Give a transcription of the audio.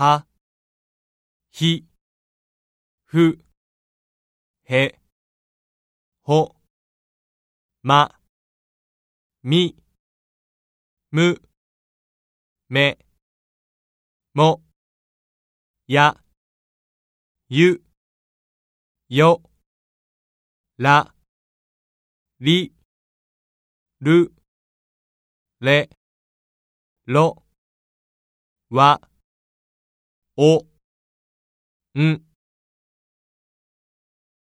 は、ひ、ふ、へ、ほ、ま、み、む、め、も、や、ゆ、よ、ら、り、る、れ、ろ、わ、お、ん、